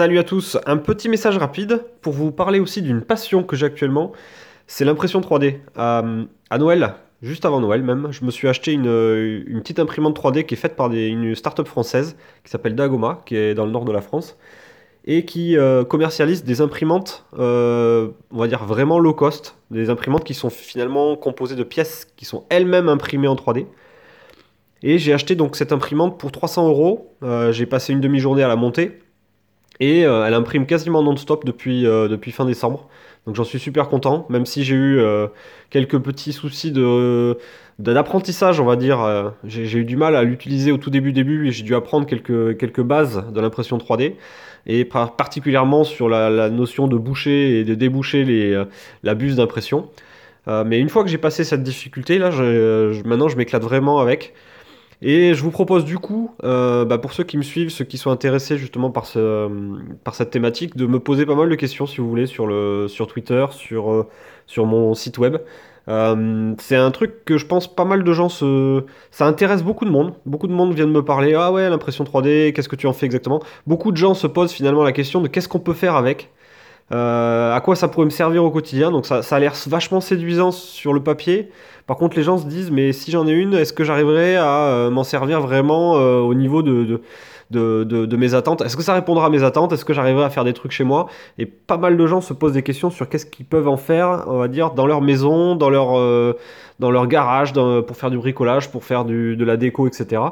Salut à tous, un petit message rapide pour vous parler aussi d'une passion que j'ai actuellement, c'est l'impression 3D. Euh, à Noël, juste avant Noël même, je me suis acheté une, une petite imprimante 3D qui est faite par une start-up française qui s'appelle Dagoma, qui est dans le nord de la France, et qui euh, commercialise des imprimantes, euh, on va dire vraiment low cost, des imprimantes qui sont finalement composées de pièces qui sont elles-mêmes imprimées en 3D. Et j'ai acheté donc cette imprimante pour 300 euros. Euh, J'ai passé une demi-journée à la monter. Et euh, elle imprime quasiment non-stop depuis, euh, depuis fin décembre. Donc j'en suis super content, même si j'ai eu euh, quelques petits soucis de, d'apprentissage, on va dire. J'ai, eu du mal à l'utiliser au tout début, début, et j'ai dû apprendre quelques, quelques bases de l'impression 3D. Et par- particulièrement sur la, notion de boucher et de déboucher les, la buse d'impression. Mais une fois que j'ai passé cette difficulté, là, maintenant je m'éclate vraiment avec. Et je vous propose du coup, euh, bah, pour ceux qui me suivent, ceux qui sont intéressés justement par, ce, par cette thématique, de me poser pas mal de questions si vous voulez sur, Twitter, sur, euh, sur mon site web. Euh, c'est un truc que je pense pas mal de gens se... Ça intéresse beaucoup de monde. Beaucoup de monde viennent me parler, ah ouais, l'impression 3D, qu'est-ce que tu en fais exactement? Beaucoup de gens se posent finalement la question de qu'est-ce qu'on peut faire avec? Euh, à quoi ça pourrait me servir au quotidien? Donc ça, ça a l'air vachement séduisant sur le papier. Par contre, les gens se disent, mais si j'en ai une, est-ce que j'arriverai à euh, m'en servir vraiment euh, au niveau de, de, de, de- mes attentes? Est-ce que ça répondra à mes attentes? Est-ce que j'arriverai à faire des trucs chez moi? Et pas mal de gens se posent des questions sur qu'est-ce qu'ils peuvent en faire, on va dire, dans leur maison, dans leur, euh, dans leur garage, pour faire du bricolage, pour faire du, de la déco, etc.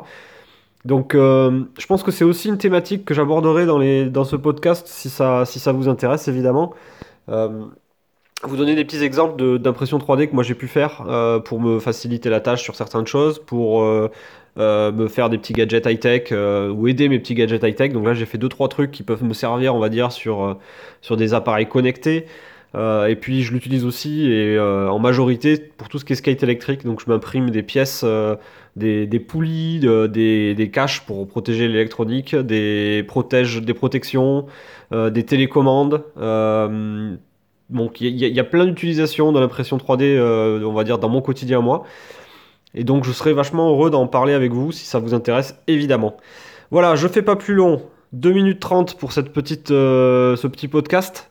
Donc, euh, je pense que c'est aussi une thématique que j'aborderai dans ce podcast si ça, vous intéresse, évidemment. Euh, vous donner des petits exemples d'impression 3D que moi j'ai pu faire euh, pour me faciliter la tâche sur certaines choses, pour me faire des petits gadgets high-tech ou aider mes petits gadgets high-tech. Donc là j'ai fait deux trois trucs qui peuvent me servir, on va dire, sur des appareils connectés. Euh, et puis je l'utilise aussi et euh, en majorité pour tout ce qui est skate électrique. Donc je m'imprime des pièces, euh, des, poulies, de- des, caches pour protéger l'électronique, des protèges, des protections, des télécommandes. donc il y, a plein d'utilisations de l'impression 3D, euh, on va dire, dans mon quotidien moi. Et donc je serais vachement heureux d'en parler avec vous si ça vous intéresse, évidemment. Voilà, je fais pas plus long. 2 minutes 30 pour cette petite, ce petit podcast.